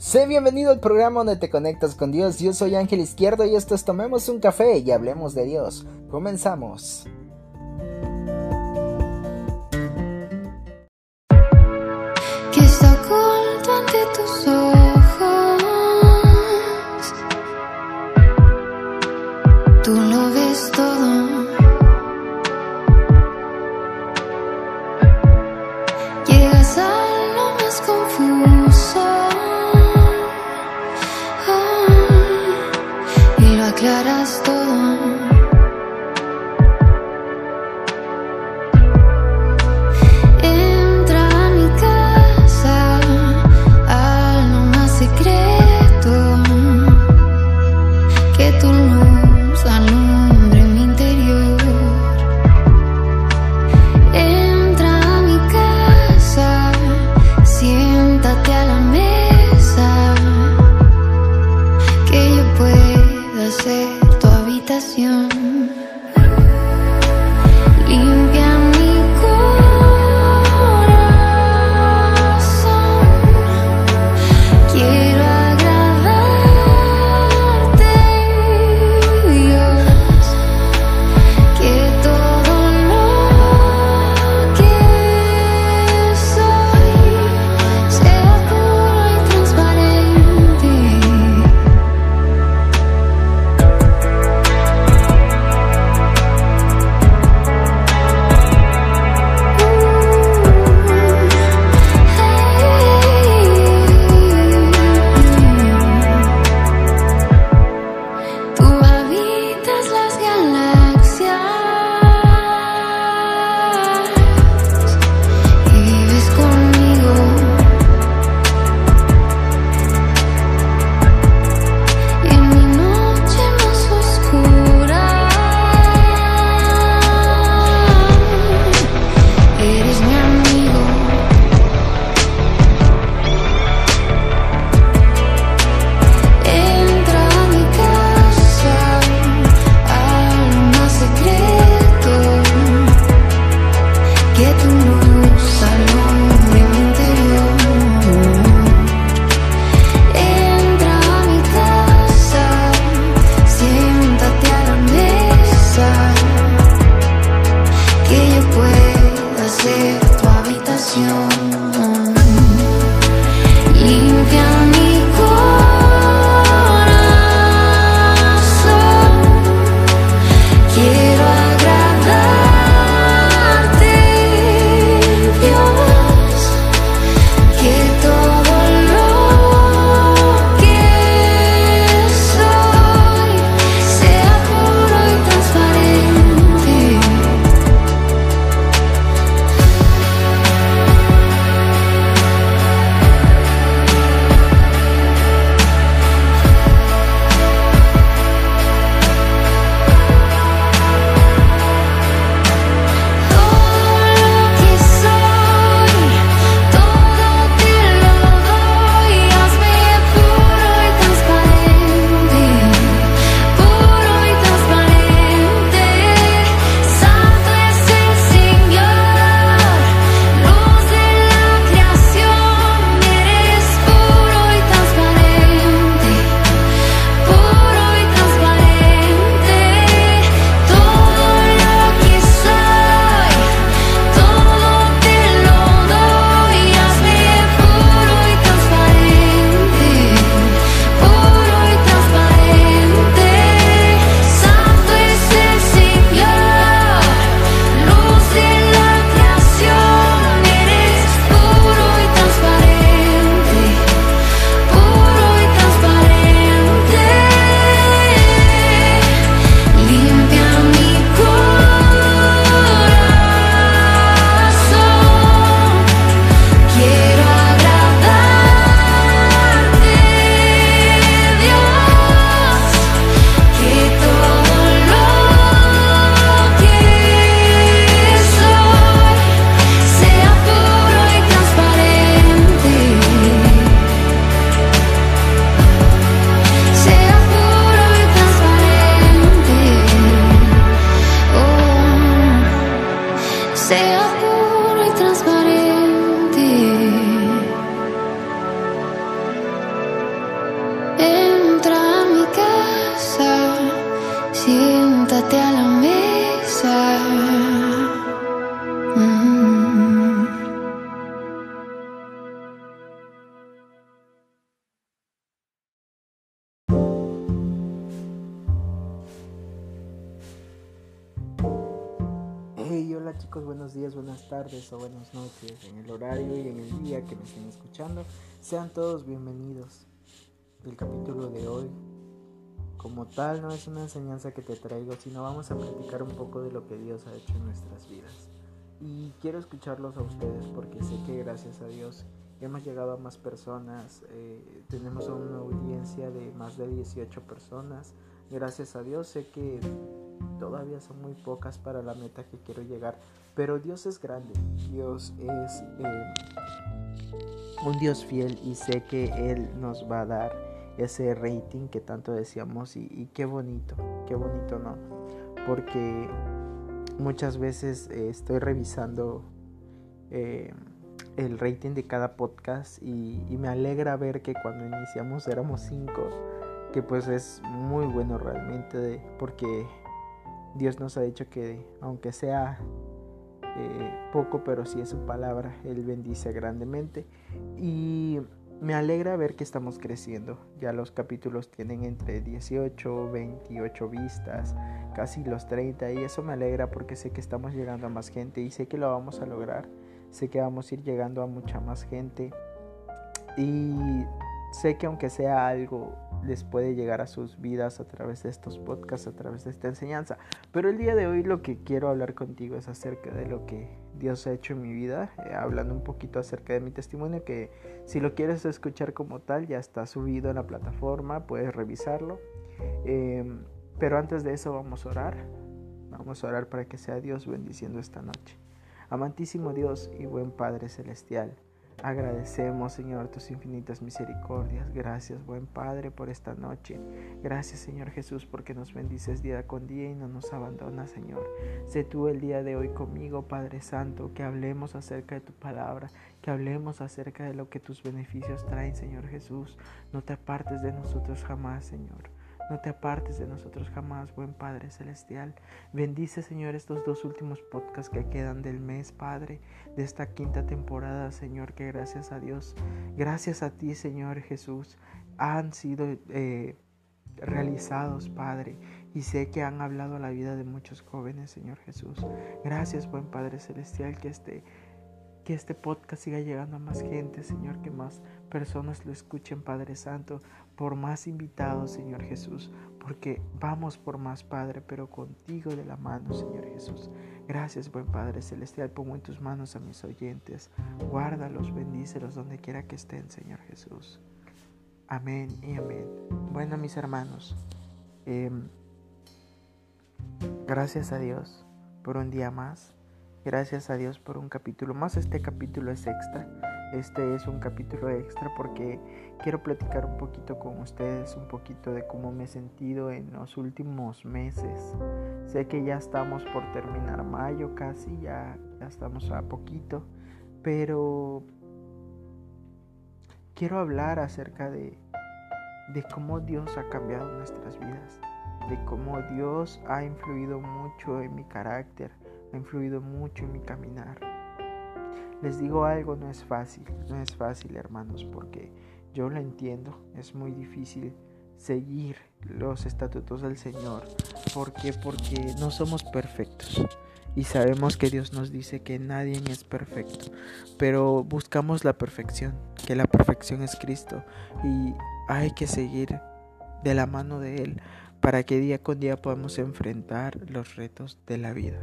Sé bienvenido al programa donde te conectas con Dios. Yo soy Ángel Izquierdo y esto es Tomemos un café y hablemos de Dios. Comenzamos. Tardes o buenas noches en el horario y en el día que me estén escuchando. Sean todos bienvenidos. El capítulo de hoy, como tal, no es una enseñanza que te traigo, sino vamos a platicar un poco de lo que Dios ha hecho en nuestras vidas. Y quiero escucharlos a ustedes porque sé que gracias a Dios hemos llegado a más personas, eh, tenemos una audiencia de más de 18 personas. Gracias a Dios sé que todavía son muy pocas para la meta que quiero llegar, pero Dios es grande, Dios es eh, un Dios fiel y sé que Él nos va a dar ese rating que tanto decíamos y, qué bonito, qué bonito, ¿no? Porque muchas veces eh, estoy revisando eh, el rating de cada podcast y, y, me alegra ver que cuando iniciamos éramos cinco, que pues es muy bueno realmente porque Dios nos ha dicho que aunque sea eh, poco, pero si es su palabra, Él bendice grandemente. Y me alegra ver que estamos creciendo. Ya los capítulos tienen entre 18, 28 vistas, casi los 30. Y eso me alegra porque sé que estamos llegando a más gente y sé que lo vamos a lograr. Sé que vamos a ir llegando a mucha más gente. Y sé que aunque sea algo les puede llegar a sus vidas a través de estos podcasts, a través de esta enseñanza. Pero el día de hoy lo que quiero hablar contigo es acerca de lo que Dios ha hecho en mi vida, eh, hablando un poquito acerca de mi testimonio, que si lo quieres escuchar como tal, ya está subido en la plataforma, puedes revisarlo. Em, pero antes de eso vamos a orar, vamos a orar para que sea Dios bendiciendo esta noche. Amantísimo Dios y buen Padre Celestial. Agradecemos, Señor, tus infinitas misericordias. Gracias, buen Padre, por esta noche. Gracias, Señor Jesús, porque nos bendices día con día y no nos abandonas, Señor. Sé tú el día de hoy conmigo, Padre Santo, que hablemos acerca de tu palabra, que hablemos acerca de lo que tus beneficios traen, Señor Jesús. No te apartes de nosotros jamás, Señor. No te apartes de nosotros jamás, buen Padre Celestial. Bendice, Señor, estos dos últimos podcasts que quedan del mes, Padre, de esta quinta temporada, Señor, que gracias a Dios, gracias a ti, Señor Jesús, han sido eh, realizados, Padre. Y sé que han hablado a la vida de muchos jóvenes, Señor Jesús. Gracias, buen Padre Celestial, que este que este podcast siga llegando a más gente, Señor, que más personas lo escuchen, Padre Santo, por más invitados, Señor Jesús, porque vamos por más, Padre, pero contigo de la mano, Señor Jesús. Gracias, buen Padre Celestial, pongo en tus manos a mis oyentes, guárdalos, bendícelos donde quiera que estén, Señor Jesús. Amén y amén. Bueno, mis hermanos, em, gracias a Dios por un día más Gracias a Dios por un capítulo más. Este capítulo es extra. Este es un capítulo extra porque quiero platicar un poquito con ustedes, un poquito de cómo me he sentido en los últimos meses. Sé que ya estamos por terminar mayo casi, ya, ya estamos a poquito, pero quiero hablar acerca de, de cómo Dios ha cambiado nuestras vidas, de cómo Dios ha influido mucho en mi carácter, ha influido mucho en mi caminar. Les digo algo, no es fácil, no es fácil hermanos, porque yo lo entiendo, es muy difícil seguir los estatutos del Señor. ¿Por qué? Porque no somos perfectos. Y sabemos que Dios nos dice que nadie es perfecto, pero buscamos la perfección, que la perfección es Cristo y hay que seguir de la mano de Él para que día con día podamos enfrentar los retos de la vida.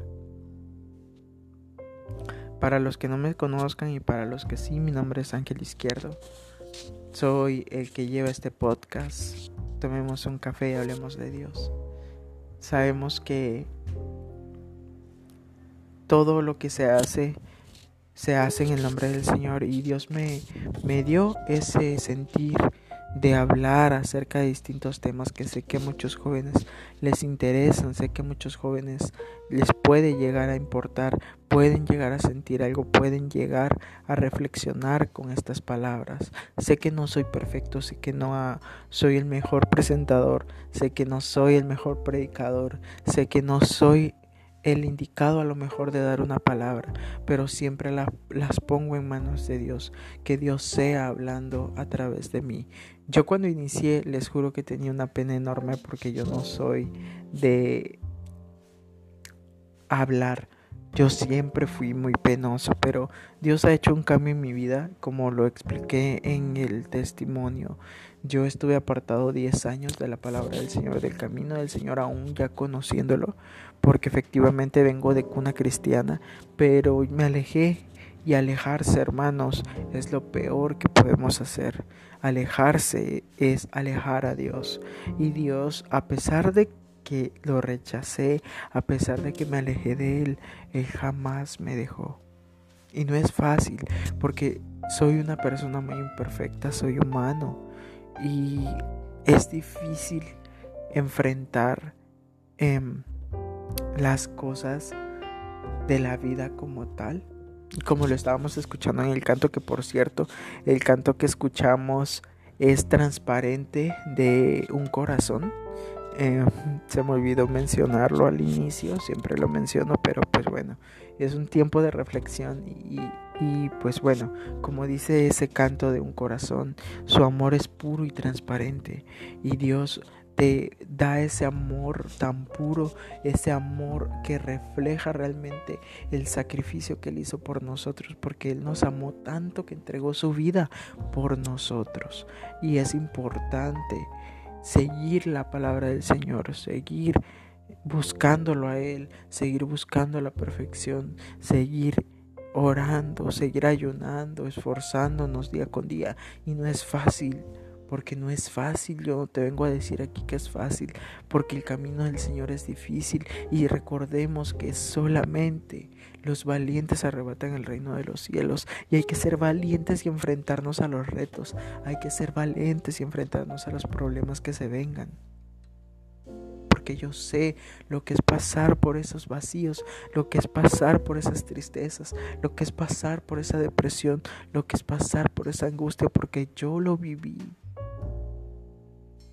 Para los que no me conozcan y para los que sí, mi nombre es Ángel Izquierdo. Soy el que lleva este podcast. Tomemos un café y hablemos de Dios. Sabemos que todo lo que se hace se hace en el nombre del Señor y Dios me, me dio ese sentir de hablar acerca de distintos temas que sé que a muchos jóvenes les interesan, sé que a muchos jóvenes les puede llegar a importar, pueden llegar a sentir algo, pueden llegar a reflexionar con estas palabras. Sé que no soy perfecto, sé que no soy el mejor presentador, sé que no soy el mejor predicador, sé que no soy el indicado a lo mejor de dar una palabra, pero siempre las pongo en manos de Dios, que Dios sea hablando a través de mí. Yo cuando inicié les juro que tenía una pena enorme porque yo no soy de hablar, Yo siempre fui muy penoso, pero Dios ha hecho un cambio en mi vida, como lo expliqué en el testimonio. Yo estuve apartado 10 años de la palabra del Señor, del camino del Señor, aún ya conociéndolo, porque efectivamente vengo de cuna cristiana, pero me alejé y alejarse, hermanos, es lo peor que podemos hacer. Alejarse es alejar a Dios. Y Dios, a pesar de que lo rechacé, a pesar de que me alejé de Él, Él jamás me dejó. Y no es fácil, porque soy una persona muy imperfecta, soy humano. Y es difícil enfrentar em, las cosas de la vida como tal. Como lo estábamos escuchando en el canto, que por cierto, el canto que escuchamos es transparente de un corazón. Eh, se me olvidó mencionarlo al inicio, siempre lo menciono, pero pues bueno, es un tiempo de reflexión y pues bueno, como dice ese canto de un corazón, su amor es puro y transparente y Dios te da ese amor tan puro, ese amor que refleja realmente el sacrificio que Él hizo por nosotros, porque Él nos amó tanto que entregó su vida por nosotros. Y es importante seguir la palabra del Señor, seguir buscándolo a Él, seguir buscando la perfección, seguir orando, seguir ayunando, esforzándonos día con día. Y no es fácil porque no es fácil, yo no te vengo a decir aquí que es fácil, porque el camino del Señor es difícil y recordemos que solamente los valientes arrebatan el reino de los cielos y hay que ser valientes y enfrentarnos a los retos, hay que ser valientes y enfrentarnos a los problemas que se vengan. Porque yo sé lo que es pasar por esos vacíos, lo que es pasar por esas tristezas, lo que es pasar por esa depresión, lo que es pasar por esa angustia, porque yo lo viví.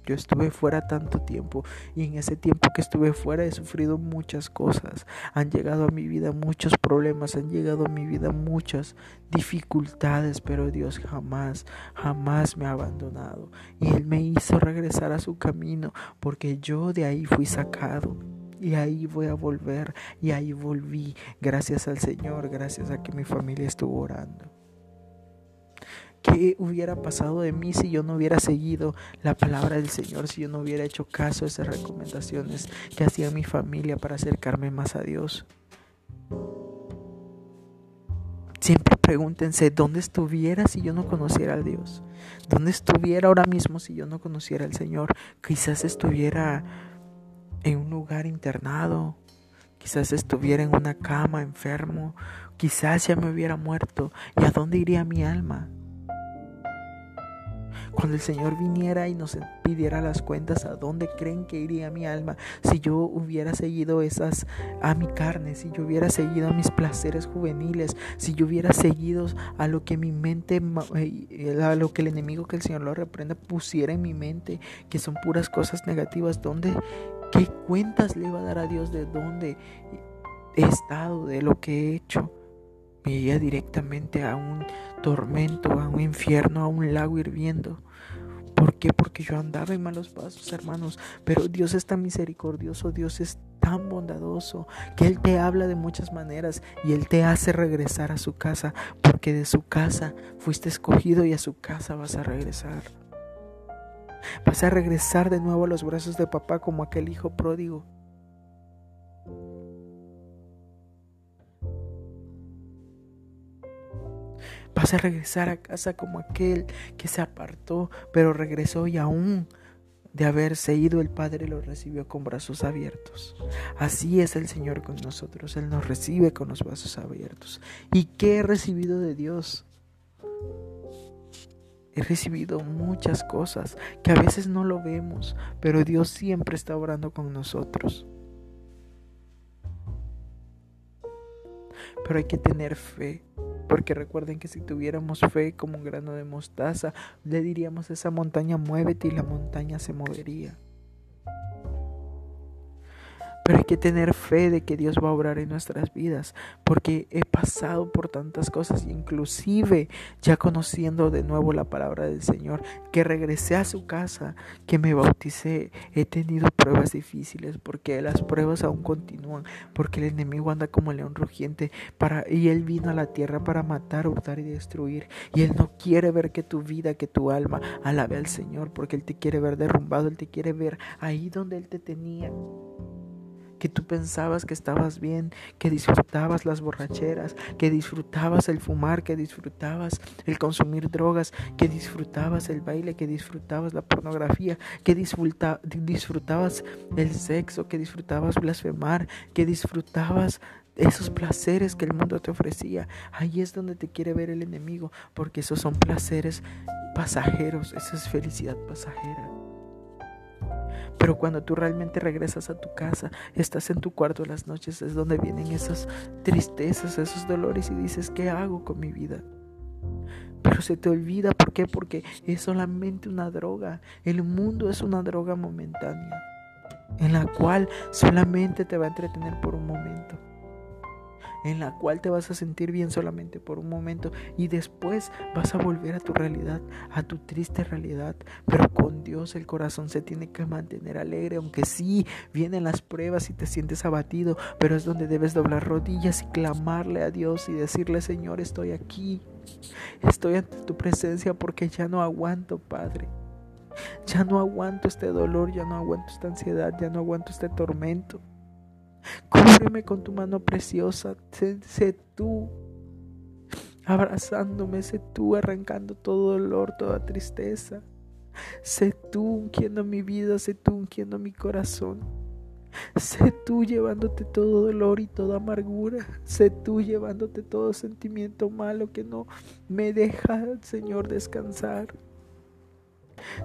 Yo estuve fuera tanto tiempo y en ese tiempo que estuve fuera he sufrido muchas cosas. Han llegado a mi vida muchos problemas, han llegado a mi vida muchas dificultades, pero Dios jamás, jamás me ha abandonado. Y Él me hizo regresar a su camino porque yo de ahí fui sacado. Y ahí voy a volver y ahí volví gracias al Señor, gracias a que mi familia estuvo orando. ¿Qué hubiera pasado de mí si yo no hubiera seguido la palabra del Señor, si yo no hubiera hecho caso a esas recomendaciones que hacía mi familia para acercarme más a Dios? Siempre pregúntense, ¿dónde estuviera si yo no conociera a Dios? ¿Dónde estuviera ahora mismo si yo no conociera al Señor? Quizás estuviera en un lugar internado, quizás estuviera en una cama enfermo, quizás ya me hubiera muerto. ¿Y a dónde iría mi alma? Cuando el Señor viniera y nos pidiera las cuentas, ¿a dónde creen que iría mi alma? Si yo hubiera seguido esas a mi carne, si yo hubiera seguido a mis placeres juveniles, si yo hubiera seguido a lo que mi mente, eh, a lo que el enemigo que el Señor lo reprenda pusiera en mi mente, que son puras cosas negativas, ¿dónde, qué cuentas le iba a dar a Dios de dónde he estado, de lo que he hecho? Me iría directamente a un tormento, a un infierno, a un lago hirviendo. ¿Por qué? Porque yo andaba en malos pasos, hermanos. Pero Dios es tan misericordioso, Dios es tan bondadoso, que Él te habla de muchas maneras y Él te hace regresar a su casa, porque de su casa fuiste escogido y a su casa vas a regresar. Vas a regresar de nuevo a los brazos de papá como aquel hijo pródigo Vas a regresar a casa como aquel que se apartó, pero regresó y aún de haberse ido el Padre lo recibió con brazos abiertos. Así es el Señor con nosotros, Él nos recibe con los brazos abiertos. ¿Y qué he recibido de Dios? He recibido muchas cosas que a veces no lo vemos, pero Dios siempre está orando con nosotros. Pero hay que tener fe. Porque recuerden que si tuviéramos fe como un grano de mostaza, le diríamos a esa montaña, muévete y la montaña se movería. Pero hay que tener fe de que Dios va a obrar en nuestras vidas, porque he pasado por tantas cosas, inclusive ya conociendo de nuevo la palabra del Señor, que regresé a su casa, que me bauticé, he tenido pruebas difíciles, porque las pruebas aún continúan, porque el enemigo anda como león rugiente para y él vino a la tierra para matar, hurtar y destruir, y él no quiere ver que tu vida, que tu alma alabe al Señor, porque él te quiere ver derrumbado, él te quiere ver ahí donde él te tenía que tú pensabas que estabas bien, que disfrutabas las borracheras, que disfrutabas el fumar, que disfrutabas el consumir drogas, que disfrutabas el baile, que disfrutabas la pornografía, que disfrutabas el sexo, que disfrutabas blasfemar, que disfrutabas esos placeres que el mundo te ofrecía. Ahí es donde te quiere ver el enemigo, porque esos son placeres pasajeros, esa es felicidad pasajera. Pero cuando tú realmente regresas a tu casa, estás en tu cuarto las noches, es donde vienen esas tristezas, esos dolores y dices, ¿qué hago con mi vida? Pero se te olvida, ¿por qué? Porque es solamente una droga. El mundo es una droga momentánea, en la cual solamente te va a entretener por un momento en la cual te vas a sentir bien solamente por un momento y después vas a volver a tu realidad, a tu triste realidad. Pero con Dios el corazón se tiene que mantener alegre, aunque sí vienen las pruebas y te sientes abatido, pero es donde debes doblar rodillas y clamarle a Dios y decirle, Señor, estoy aquí, estoy ante tu presencia porque ya no aguanto, Padre. Ya no aguanto este dolor, ya no aguanto esta ansiedad, ya no aguanto este tormento. Cúbreme con tu mano preciosa. Sé, tú abrazándome, sé tú arrancando todo dolor, toda tristeza. Sé tú ungiendo mi vida, sé tú ungiendo mi corazón. Sé tú llevándote todo dolor y toda amargura. Sé tú llevándote todo sentimiento malo que no me deja, Señor, descansar.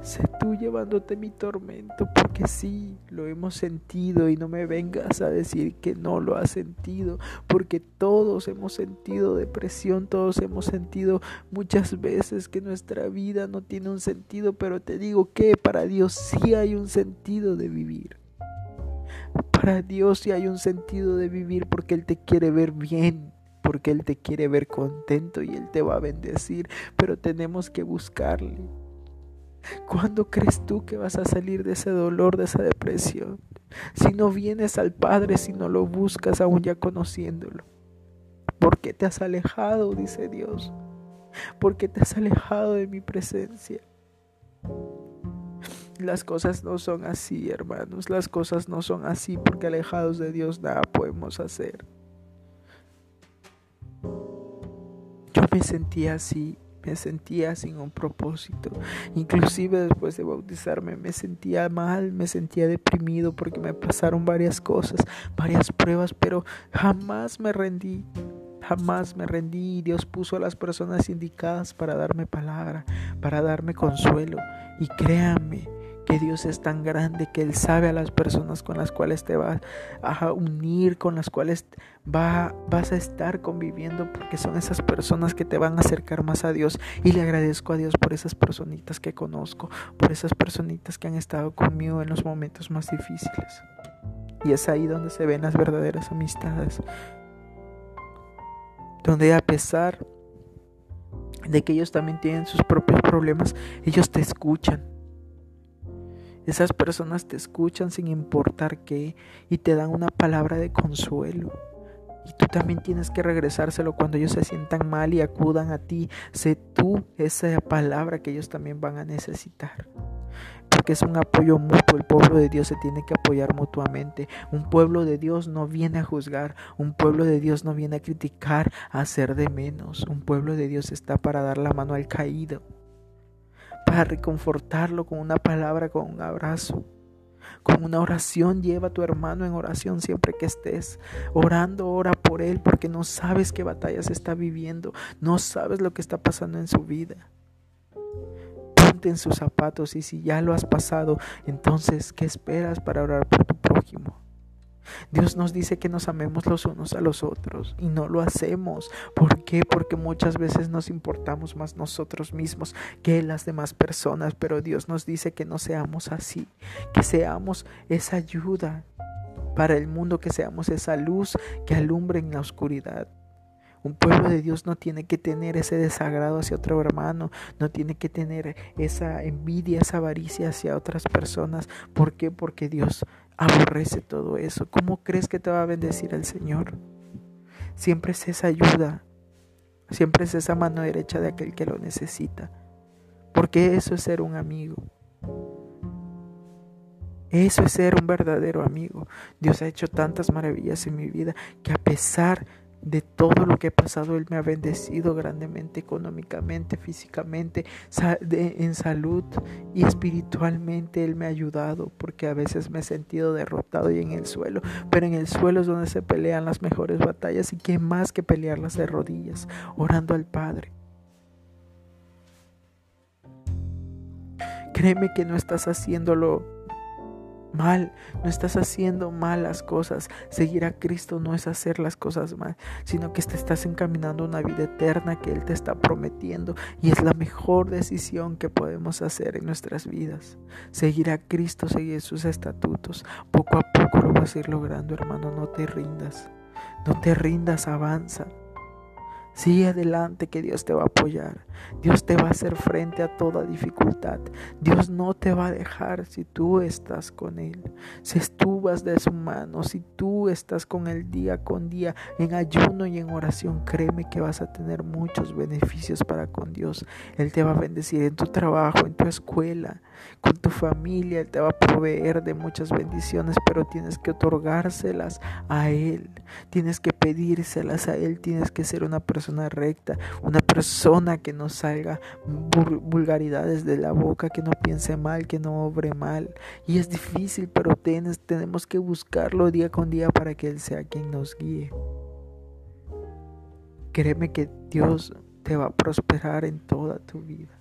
Sé tú llevándote mi tormento, porque sí, lo hemos sentido y no me vengas a decir que no lo has sentido, porque todos hemos sentido depresión, todos hemos sentido muchas veces que nuestra vida no tiene un sentido, pero te digo que para Dios sí hay un sentido de vivir. Para Dios sí hay un sentido de vivir porque Él te quiere ver bien porque Él te quiere ver contento y Él te va a bendecir, pero tenemos que buscarle. ¿Cuándo crees tú que vas a salir de ese dolor, de esa depresión? Si no vienes al Padre, si no lo buscas aún ya conociéndolo. ¿Por qué te has alejado? Dice Dios. ¿Por qué te has alejado de mi presencia? Las cosas no son así, hermanos. Las cosas no son así porque alejados de Dios nada podemos hacer. Yo me sentía así me sentía sin un propósito. Inclusive después de bautizarme me sentía mal, me sentía deprimido porque me pasaron varias cosas, varias pruebas, pero jamás me rendí. Jamás me rendí y Dios puso a las personas indicadas para darme palabra, para darme consuelo. Y créanme, que Dios es tan grande que Él sabe a las personas con las cuales te vas a unir, con las cuales va, vas a estar conviviendo, porque son esas personas que te van a acercar más a Dios. Y le agradezco a Dios por esas personitas que conozco, por esas personitas que han estado conmigo en los momentos más difíciles. Y es ahí donde se ven las verdaderas amistades. Donde a pesar de que ellos también tienen sus propios problemas, ellos te escuchan esas personas te escuchan sin importar qué y te dan una palabra de consuelo. Y tú también tienes que regresárselo cuando ellos se sientan mal y acudan a ti. Sé tú esa palabra que ellos también van a necesitar. Porque es un apoyo mutuo. El pueblo de Dios se tiene que apoyar mutuamente. Un pueblo de Dios no viene a juzgar. Un pueblo de Dios no viene a criticar, a hacer de menos. Un pueblo de Dios está para dar la mano al caído para reconfortarlo con una palabra, con un abrazo. Con una oración, lleva a tu hermano en oración siempre que estés. Orando, ora por él porque no sabes qué batallas está viviendo, no sabes lo que está pasando en su vida. Ponte en sus zapatos y si ya lo has pasado, entonces, ¿qué esperas para orar por tu prójimo? Dios nos dice que nos amemos los unos a los otros y no lo hacemos. ¿Por qué? Porque muchas veces nos importamos más nosotros mismos que las demás personas, pero Dios nos dice que no seamos así, que seamos esa ayuda para el mundo, que seamos esa luz que alumbre en la oscuridad. Un pueblo de Dios no tiene que tener ese desagrado hacia otro hermano, no tiene que tener esa envidia, esa avaricia hacia otras personas. ¿Por qué? Porque Dios aborrece todo eso. ¿Cómo crees que te va a bendecir el Señor? Siempre es esa ayuda, siempre es esa mano derecha de aquel que lo necesita. Porque eso es ser un amigo. Eso es ser un verdadero amigo. Dios ha hecho tantas maravillas en mi vida que a pesar de todo lo que he pasado, Él me ha bendecido grandemente, económicamente, físicamente, en salud y espiritualmente. Él me ha ayudado porque a veces me he sentido derrotado y en el suelo, pero en el suelo es donde se pelean las mejores batallas y qué más que pelearlas de rodillas, orando al Padre. Créeme que no estás haciéndolo mal, no estás haciendo malas cosas. Seguir a Cristo no es hacer las cosas mal, sino que te estás encaminando a una vida eterna que Él te está prometiendo y es la mejor decisión que podemos hacer en nuestras vidas. Seguir a Cristo, seguir sus estatutos. Poco a poco lo vas a ir logrando, hermano, no te rindas. No te rindas, avanza. Sigue adelante que Dios te va a apoyar. Dios te va a hacer frente a toda dificultad. Dios no te va a dejar si tú estás con Él. Si tú vas de su mano, si tú estás con Él día con día, en ayuno y en oración, créeme que vas a tener muchos beneficios para con Dios. Él te va a bendecir en tu trabajo, en tu escuela, con tu familia. Él te va a proveer de muchas bendiciones, pero tienes que otorgárselas a Él. Tienes que pedírselas a Él. Tienes que ser una persona recta, una persona que no salga vulgaridades de la boca, que no piense mal, que no obre mal. Y es difícil, pero tenemos que buscarlo día con día para que Él sea quien nos guíe. Créeme que Dios te va a prosperar en toda tu vida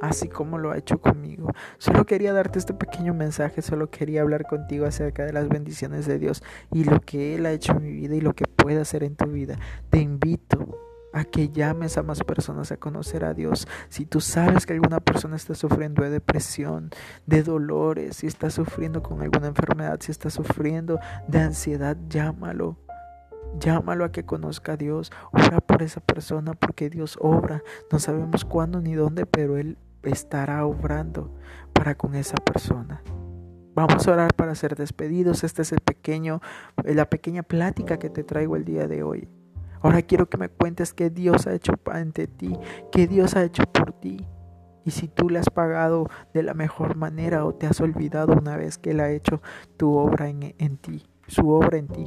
así como lo ha hecho conmigo. Solo quería darte este pequeño mensaje, solo quería hablar contigo acerca de las bendiciones de Dios y lo que Él ha hecho en mi vida y lo que puede hacer en tu vida. Te invito a que llames a más personas a conocer a Dios. Si tú sabes que alguna persona está sufriendo de depresión, de dolores, si está sufriendo con alguna enfermedad, si está sufriendo de ansiedad, llámalo. Llámalo a que conozca a Dios. Ora por esa persona porque Dios obra. No sabemos cuándo ni dónde, pero Él estará obrando para con esa persona. Vamos a orar para ser despedidos. Este es el pequeño, la pequeña plática que te traigo el día de hoy. Ahora quiero que me cuentes qué Dios ha hecho ante ti, qué Dios ha hecho por ti. Y si tú le has pagado de la mejor manera o te has olvidado una vez que Él ha hecho tu obra en ti, su obra en ti.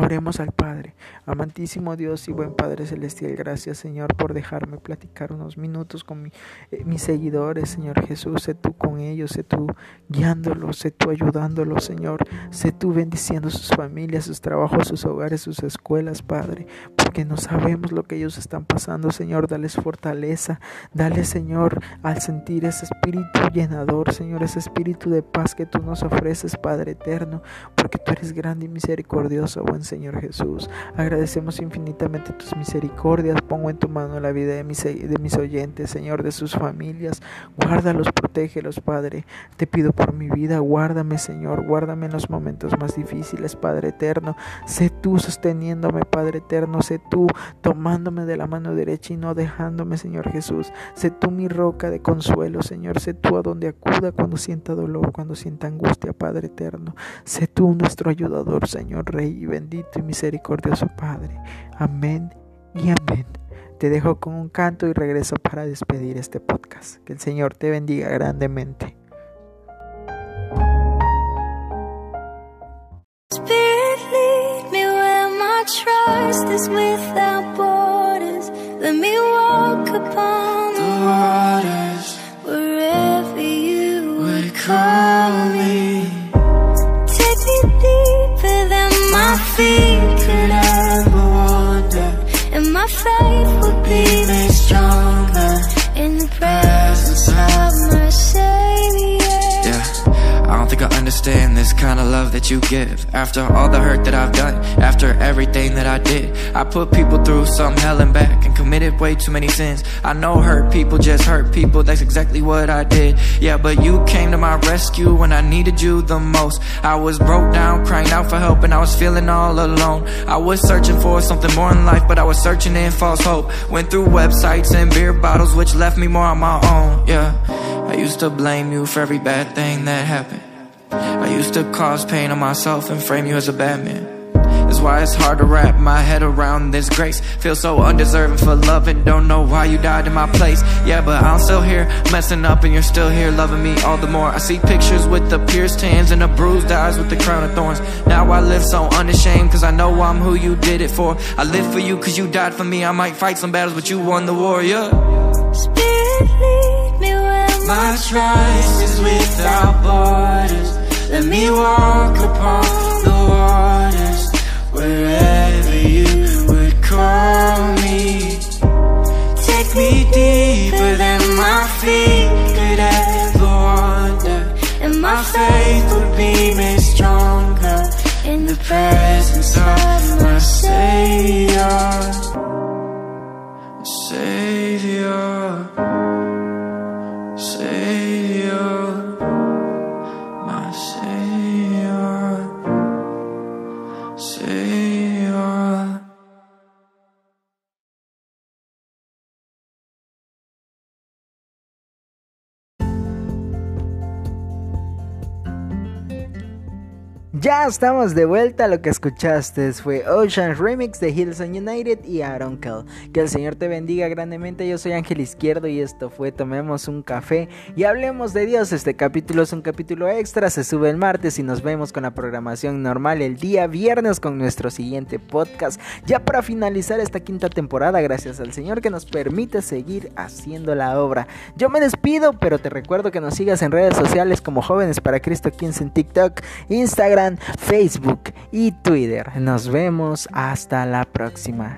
Oremos al Padre. Amantísimo Dios y buen Padre Celestial, gracias Señor por dejarme platicar unos minutos con eh, mis seguidores, Señor Jesús. Sé tú con ellos, sé tú guiándolos, sé tú ayudándolos, Señor. Sé tú bendiciendo sus familias, sus trabajos, sus hogares, sus escuelas, Padre. Porque no sabemos lo que ellos están pasando, Señor. Dales fortaleza. Dale, Señor, al sentir ese espíritu llenador, Señor, ese espíritu de paz que tú nos ofreces, Padre eterno. Porque tú eres grande y misericordioso, buen Señor Jesús. Agradecemos infinitamente tus misericordias. Pongo en tu mano la vida de mis, oyentes, Señor, de sus familias. Guárdalos, protégelos, Padre. Te pido por mi vida, guárdame, Señor. Guárdame en los momentos más difíciles, Padre eterno. Sé tú sosteniéndome, Padre eterno. Sé tú tomándome de la mano derecha y no dejándome, Señor Jesús. Sé tú mi roca de consuelo, Señor. Sé tú a donde acuda cuando sienta dolor, cuando sienta angustia, Padre eterno. Sé tú nuestro ayudador, Señor Rey y bendito y misericordioso Padre. Amén y amén. Te dejo con un canto y regreso para despedir este podcast. Que el Señor te bendiga grandemente. faith will be made strong. Understand this kind of love that you give After all the hurt that I've done After everything that I did I put people through some hell and back And committed way too many sins. I know hurt people just hurt people, that's exactly what I did. Yeah, but you came to my rescue when I needed you the most. I was broke down, crying out for help, and I was feeling all alone. I was searching for something more in life, but I was searching in false hope. Went through websites and beer bottles, which left me more on my own. Yeah, I used to blame you for every bad thing that happened. I used to cause pain on myself and frame you as a bad man. That's why it's hard to wrap my head around this grace. Feel so undeserving for love and don't know why you died in my place. Yeah, but I'm still here, messing up, and you're still here, loving me all the more. I see pictures with the pierced hands and the bruised eyes with the crown of thorns. Now I live so unashamed, cause I know I'm who you did it for. I live for you cause you died for me. I might fight some battles, but you won the war, yeah. Spirit, lead me where My trust is without borders. Let me walk upon the waters wherever you would call me. Take me deeper than my feet could ever wander, and my faith would be made stronger in the presence of my Savior. Savior. Savior, Ya estamos de vuelta. Lo que escuchaste fue Ocean Remix de Hillsong United y Aaron Kell. Que el Señor te bendiga grandemente. Yo soy Ángel Izquierdo y esto fue Tomemos un café y hablemos de Dios. Este capítulo es un capítulo extra. Se sube el martes y nos vemos con la programación normal el día viernes con nuestro siguiente podcast. Ya para finalizar esta quinta temporada, gracias al Señor que nos permite seguir haciendo la obra. Yo me despido, pero te recuerdo que nos sigas en redes sociales como Jóvenes para Cristo 15 en TikTok, Instagram. Facebook y Twitter. Nos vemos hasta la próxima.